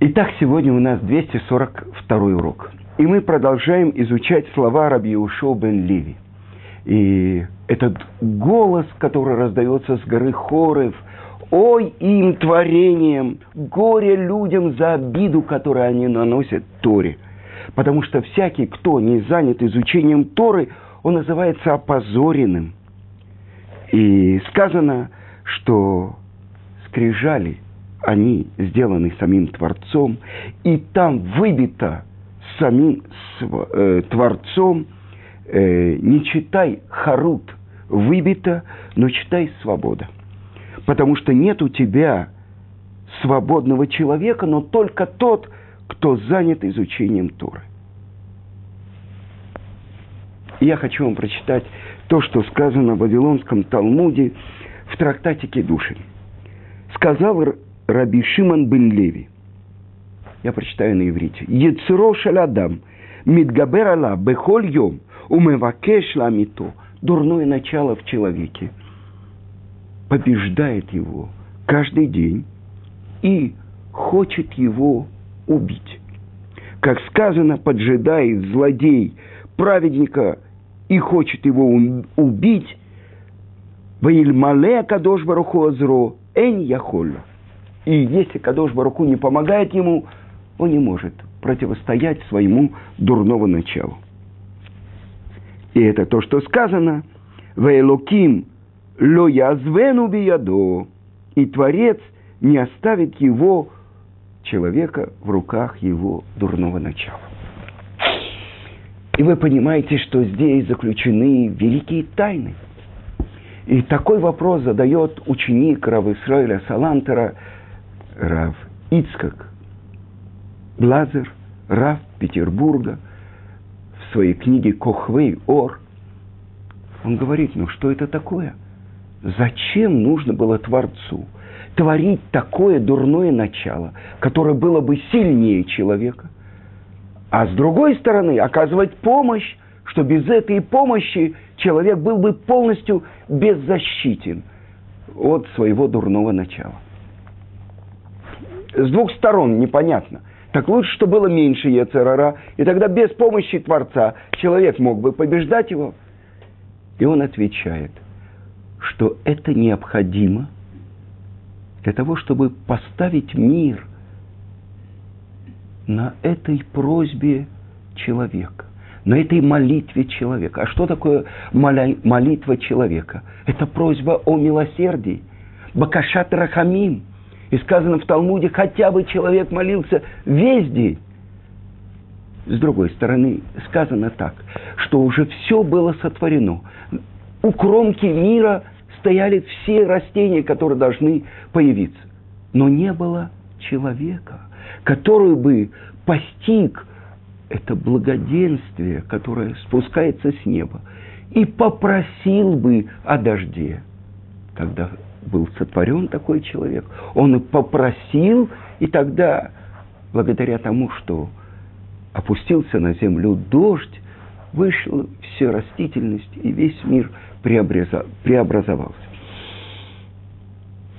Итак, сегодня у нас 242 урок. И мы продолжаем изучать слова Раби Ушо бен Ливи. И этот голос, который раздается с горы Хорев, ой им творением, горе людям за обиду, которую они наносят Торе. Потому что всякий, кто не занят изучением Торы, он называется опозоренным. И сказано, что скрижали – они сделаны самим Творцом, и там выбито самим э, Творцом, э, не читай Харут выбито, но читай свобода. Потому что нет у тебя свободного человека, но только тот, кто занят изучением Торы. Я хочу вам прочитать то, что сказано в Вавилонском Талмуде в трактатике души. Сказал Раби Шиман бен Леви. Я прочитаю на иврите. Ецеро шалядам, мидгабер ала бехоль йом, умевакеш ламито. Дурное начало в человеке побеждает его каждый день и хочет его убить. Как сказано, поджидает злодей праведника и хочет его убить, Ваильмале Кадош Баруху Азро, Эн Яхолла. И если Кадош Баруку не помогает ему, он не может противостоять своему дурному началу. И это то, что сказано. Вейлоким ло язвену биядо. И Творец не оставит его, человека, в руках его дурного начала. И вы понимаете, что здесь заключены великие тайны. И такой вопрос задает ученик Рав Исраиля Салантера – Рав Ицкак. Блазер, Рав Петербурга, в своей книге «Кохвей Ор», он говорит, ну что это такое? Зачем нужно было Творцу творить такое дурное начало, которое было бы сильнее человека, а с другой стороны оказывать помощь, что без этой помощи человек был бы полностью беззащитен от своего дурного начала с двух сторон непонятно. Так лучше, что было меньше Ецерара, и тогда без помощи Творца человек мог бы побеждать его. И он отвечает, что это необходимо для того, чтобы поставить мир на этой просьбе человека, на этой молитве человека. А что такое молитва человека? Это просьба о милосердии. Бакашат Рахамим – и сказано в Талмуде, хотя бы человек молился весь день. С другой стороны, сказано так, что уже все было сотворено. У кромки мира стояли все растения, которые должны появиться. Но не было человека, который бы постиг это благоденствие, которое спускается с неба, и попросил бы о дожде, когда был сотворен такой человек. Он попросил, и тогда, благодаря тому, что опустился на землю дождь, вышла вся растительность, и весь мир преобразовался.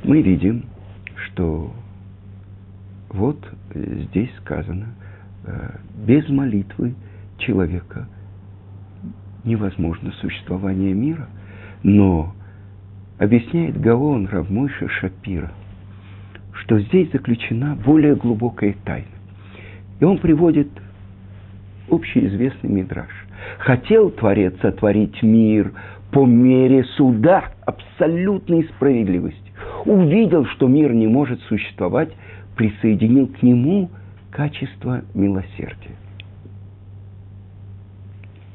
Мы видим, что вот здесь сказано, э, без молитвы человека невозможно существование мира, но объясняет Гаон Равмойша Шапира, что здесь заключена более глубокая тайна. И он приводит общеизвестный мидраж. Хотел Творец сотворить мир по мере суда абсолютной справедливости. Увидел, что мир не может существовать, присоединил к нему качество милосердия.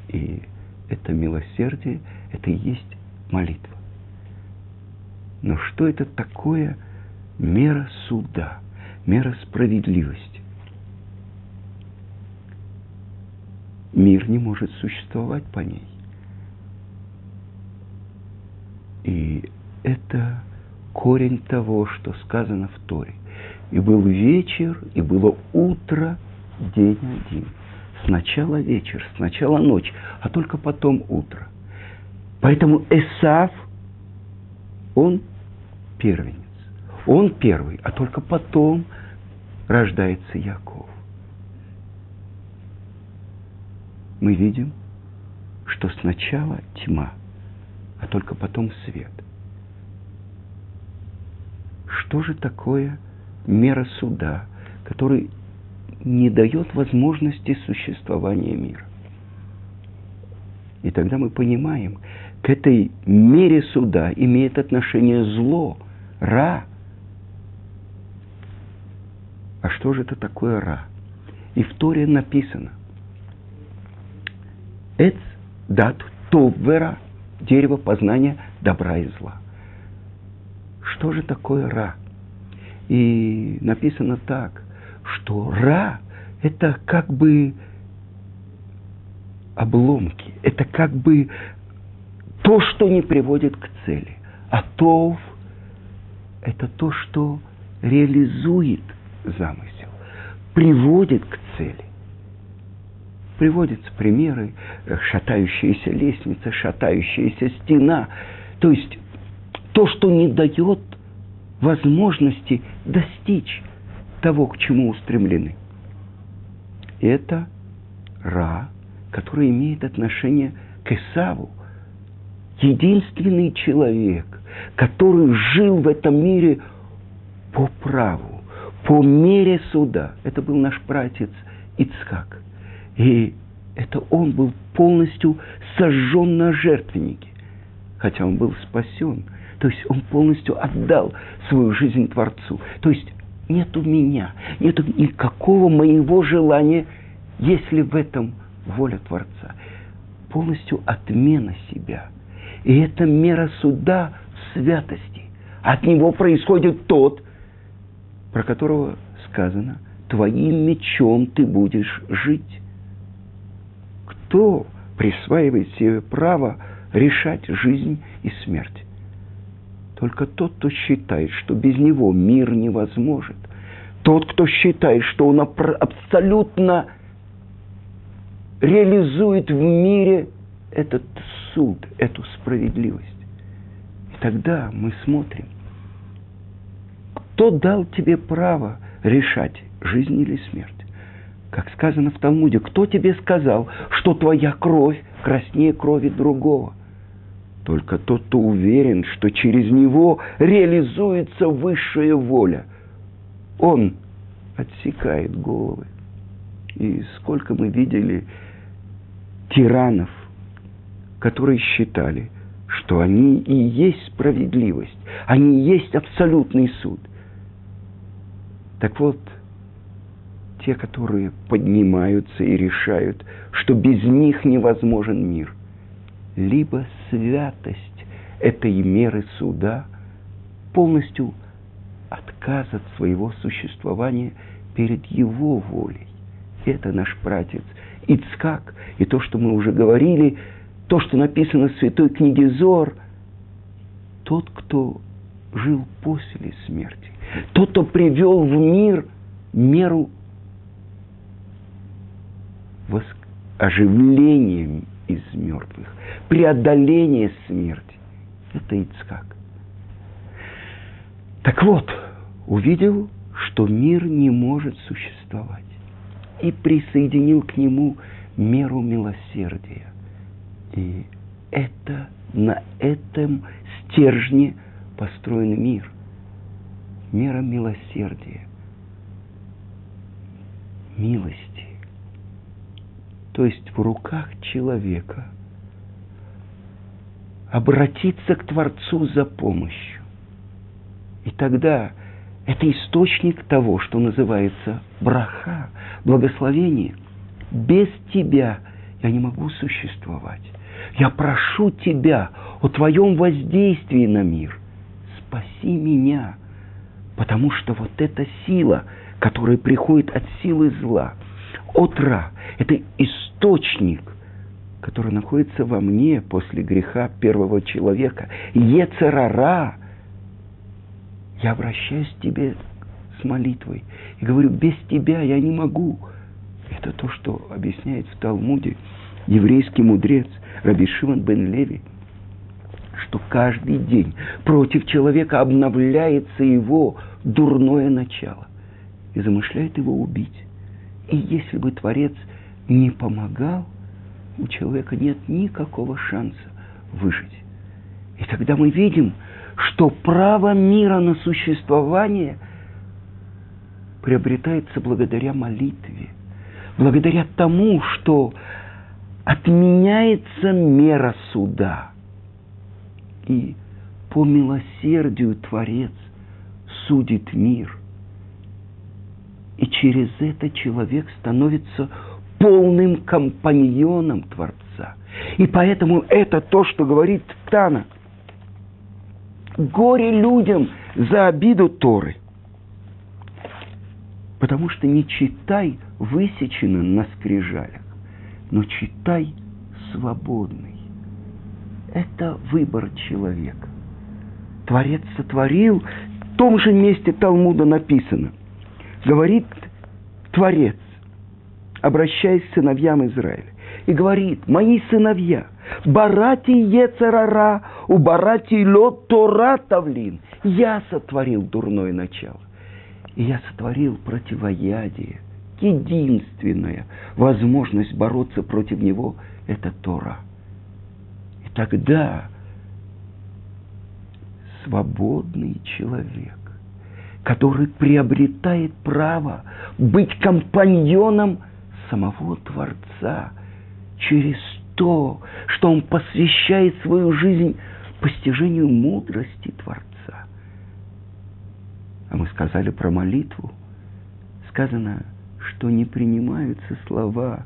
И это милосердие, это и есть молитва. Но что это такое мера суда, мера справедливости? Мир не может существовать по ней. И это корень того, что сказано в Торе. И был вечер, и было утро, день один. Сначала вечер, сначала ночь, а только потом утро. Поэтому Эсав, он первенец. Он первый, а только потом рождается Яков. Мы видим, что сначала тьма, а только потом свет. Что же такое мера суда, который не дает возможности существования мира? И тогда мы понимаем, к этой мере суда имеет отношение зло, ра. А что же это такое ра? И в Торе написано. Эц дат товвера, дерево познания добра и зла. Что же такое ра? И написано так, что ра – это как бы обломки, это как бы то, что не приводит к цели. А тов – это то, что реализует замысел, приводит к цели. Приводятся примеры, э, шатающаяся лестница, шатающаяся стена. То есть то, что не дает возможности достичь того, к чему устремлены. Это Ра, который имеет отношение к Исаву – единственный человек, который жил в этом мире по праву, по мере суда. Это был наш пратец Ицхак. И это он был полностью сожжен на жертвеннике, хотя он был спасен. То есть он полностью отдал свою жизнь Творцу. То есть нету меня, нету никакого моего желания, если в этом воля Творца. Полностью отмена себя – и это мера суда святости. От него происходит тот, про которого сказано, твоим мечом ты будешь жить. Кто присваивает себе право решать жизнь и смерть? Только тот, кто считает, что без него мир невозможен. Тот, кто считает, что он абсолютно реализует в мире этот суд, эту справедливость. Тогда мы смотрим, кто дал тебе право решать, жизнь или смерть. Как сказано в Талмуде, кто тебе сказал, что твоя кровь краснее крови другого? Только тот, кто уверен, что через него реализуется высшая воля. Он отсекает головы. И сколько мы видели тиранов – которые считали, что они и есть справедливость, они и есть абсолютный суд. Так вот, те, которые поднимаются и решают, что без них невозможен мир, либо святость этой меры суда полностью отказ от своего существования перед его волей. Это наш пратец Ицкак. И то, что мы уже говорили – то, что написано в святой книге Зор, тот, кто жил после смерти, тот, кто привел в мир меру оживления из мертвых, преодоления смерти. Это Ицхак. Так вот, увидел, что мир не может существовать, и присоединил к нему меру милосердия. И это на этом стержне построен мир. Мера милосердия, милости. То есть в руках человека обратиться к Творцу за помощью. И тогда это источник того, что называется браха, благословение. Без тебя я не могу существовать. Я прошу Тебя о Твоем воздействии на мир. Спаси меня, потому что вот эта сила, которая приходит от силы зла, от Ра, это источник, который находится во мне после греха первого человека. Ецерара. Я обращаюсь к Тебе с молитвой и говорю, без Тебя я не могу. Это то, что объясняет в Талмуде еврейский мудрец – Раби Шимон бен Леви, что каждый день против человека обновляется его дурное начало. и замышляет его убить. И если бы Творец не помогал, у человека нет никакого шанса выжить. И тогда мы видим, что право мира на существование приобретается благодаря молитве, благодаря тому, что отменяется мера суда. И по милосердию Творец судит мир. И через это человек становится полным компаньоном Творца. И поэтому это то, что говорит Тана. Горе людям за обиду Торы. Потому что не читай высечено на скрижалях, но читай свободный. Это выбор человека. Творец сотворил, в том же месте Талмуда написано. Говорит Творец, обращаясь к сыновьям Израиля, и говорит, мои сыновья, барати ецарара, у барати лед тора тавлин. Я сотворил дурное начало. И я сотворил противоядие. Единственная возможность бороться против него – это Тора. И тогда свободный человек, который приобретает право быть компаньоном самого Творца через то, что он посвящает свою жизнь постижению мудрости Творца. А мы сказали про молитву. Сказано, что не принимаются слова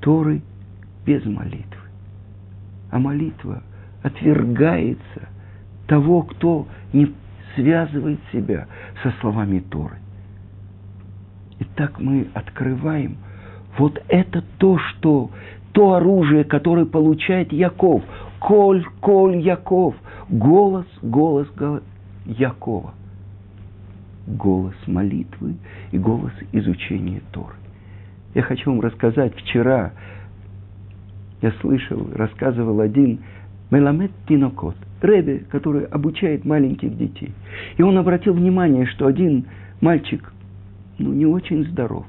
Торы без молитвы. А молитва отвергается того, кто не связывает себя со словами Торы. И так мы открываем вот это то, что то оружие, которое получает Яков. Коль, коль, Яков. Голос, голос Якова. Голос молитвы и голос изучения Торы. Я хочу вам рассказать, вчера я слышал, рассказывал один Меламед Тинокот – Рэбе, который обучает маленьких детей. И он обратил внимание, что один мальчик ну, не очень здоров.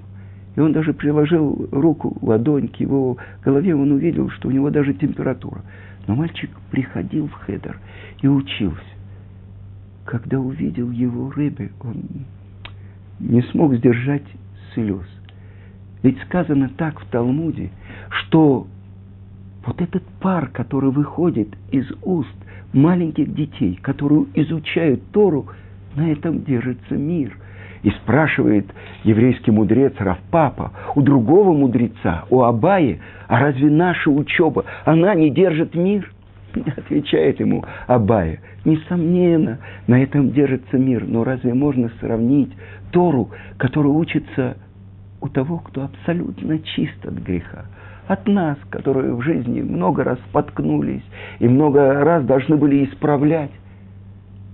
И он даже приложил руку, ладонь к его голове, он увидел, что у него даже температура. Но мальчик приходил в хедер и учился. Когда увидел его Рэбе, он не смог сдержать слез. Ведь сказано так в Талмуде, что вот этот пар, который выходит из уст маленьких детей, которые изучают Тору, на этом держится мир. И спрашивает еврейский мудрец Равпапа у другого мудреца, у Абаи, а разве наша учеба, она не держит мир? Отвечает ему Абая, несомненно, на этом держится мир, но разве можно сравнить Тору, которая учится у того, кто абсолютно чист от греха? от нас, которые в жизни много раз споткнулись и много раз должны были исправлять.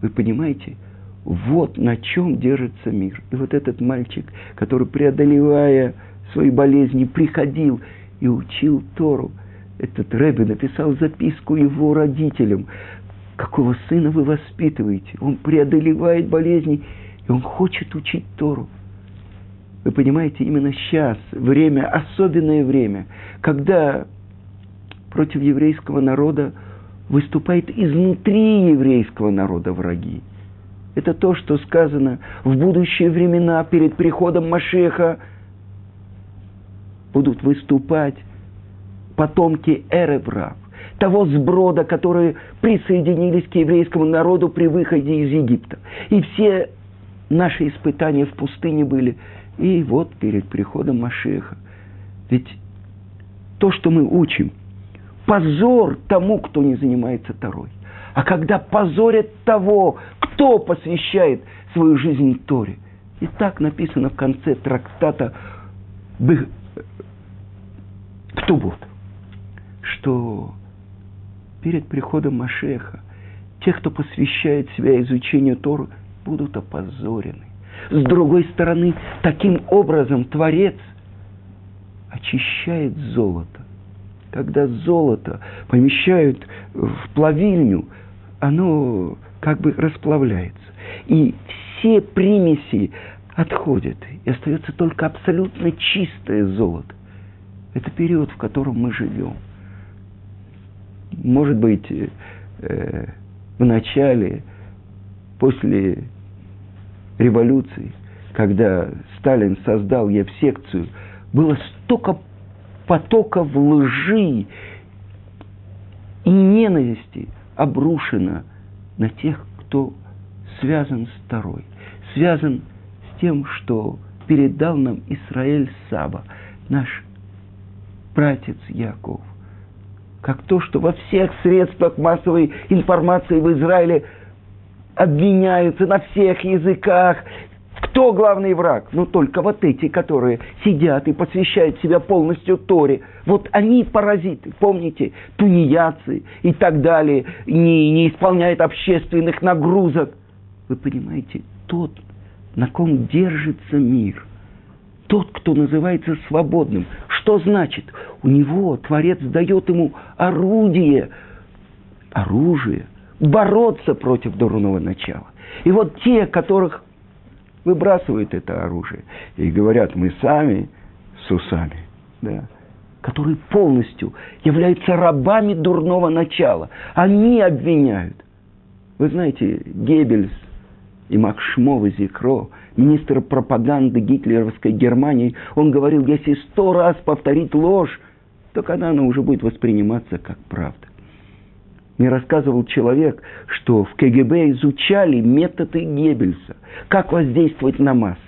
Вы понимаете, вот на чем держится мир. И вот этот мальчик, который, преодолевая свои болезни, приходил и учил Тору, этот Рэбби написал записку его родителям, какого сына вы воспитываете. Он преодолевает болезни, и он хочет учить Тору. Вы понимаете, именно сейчас, время, особенное время, когда против еврейского народа выступает изнутри еврейского народа враги. Это то, что сказано в будущие времена перед приходом Машеха будут выступать потомки Эребрав, того сброда, которые присоединились к еврейскому народу при выходе из Египта. И все наши испытания в пустыне были – и вот перед приходом Машеха. Ведь то, что мы учим, позор тому, кто не занимается Торой. А когда позорят того, кто посвящает свою жизнь Торе. И так написано в конце трактата Ктубот, что перед приходом Машеха те, кто посвящает себя изучению Торы, будут опозорены. С другой стороны, таким образом Творец очищает золото. Когда золото помещают в плавильню, оно как бы расплавляется. И все примеси отходит, и остается только абсолютно чистое золото. Это период, в котором мы живем. Может быть, э, в начале, после революции, когда Сталин создал Евсекцию, было столько потоков лжи и ненависти обрушено на тех, кто связан с второй, связан с тем, что передал нам Израиль Саба, наш братец Яков. Как то, что во всех средствах массовой информации в Израиле обвиняются на всех языках. Кто главный враг? Ну, только вот эти, которые сидят и посвящают себя полностью Торе. Вот они паразиты, помните, тунеядцы и так далее, не, не исполняют общественных нагрузок. Вы понимаете, тот, на ком держится мир, тот, кто называется свободным. Что значит? У него Творец дает ему орудие, оружие, бороться против дурного начала. И вот те, которых выбрасывают это оружие и говорят, мы сами с усами, да, которые полностью являются рабами дурного начала. Они обвиняют. Вы знаете, Геббельс и Макшмов и Зикро, министр пропаганды гитлеровской Германии, он говорил, если сто раз повторить ложь, то когда она уже будет восприниматься как правда. Мне рассказывал человек, что в КГБ изучали методы Геббельса, как воздействовать на массы.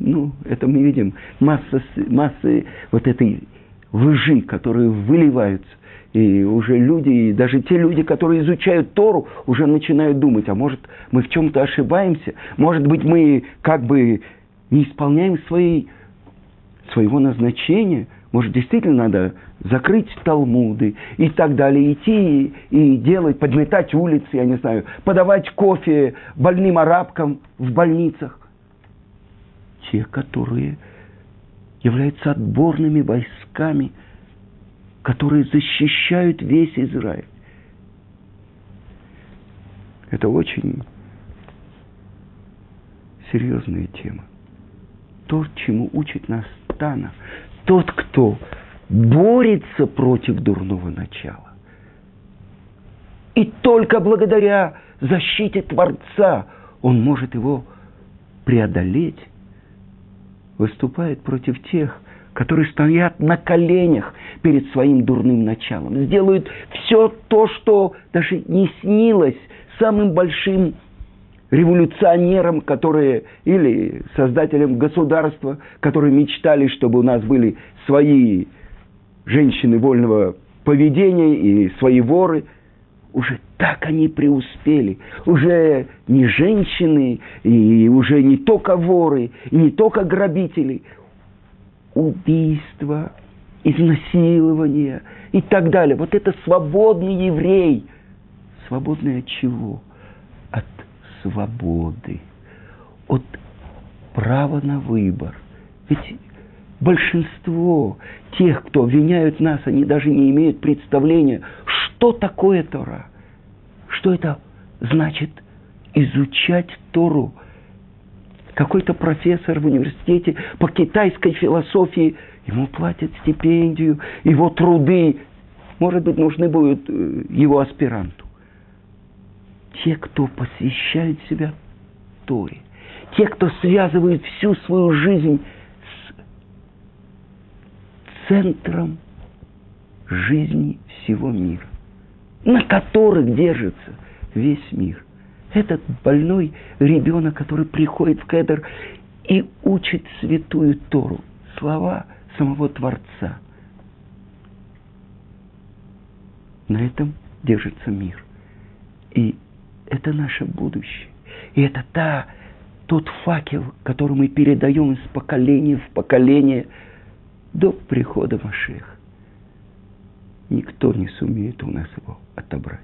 Ну, это мы видим масса, массы вот этой лжи, которые выливаются. И уже люди, и даже те люди, которые изучают Тору, уже начинают думать, а может, мы в чем-то ошибаемся, может быть, мы как бы не исполняем свои, своего назначения, может, действительно надо закрыть талмуды и так далее, идти и делать, подметать улицы, я не знаю, подавать кофе больным арабкам в больницах. Те, которые являются отборными войсками, которые защищают весь Израиль. Это очень серьезная тема. То, чему учит нас Тана, тот, кто борется против дурного начала. И только благодаря защите Творца он может его преодолеть, выступает против тех, которые стоят на коленях перед своим дурным началом, сделают все то, что даже не снилось самым большим революционерам, которые, или создателям государства, которые мечтали, чтобы у нас были свои женщины вольного поведения и свои воры, уже так они преуспели. Уже не женщины, и уже не только воры, и не только грабители. Убийства, изнасилования и так далее. Вот это свободный еврей. Свободный от чего? От свободы. От права на выбор. Ведь большинство тех, кто обвиняют нас, они даже не имеют представления, что такое Тора. Что это значит изучать Тору. Какой-то профессор в университете по китайской философии, ему платят стипендию, его труды, может быть, нужны будут э, его аспиранту. Те, кто посвящает себя Торе, те, кто связывает всю свою жизнь центром жизни всего мира, на которых держится весь мир. Этот больной ребенок, который приходит в Кедр и учит святую Тору, слова самого Творца. На этом держится мир. И это наше будущее. И это та, тот факел, который мы передаем из поколения в поколение – до прихода Машеха. Никто не сумеет у нас его отобрать.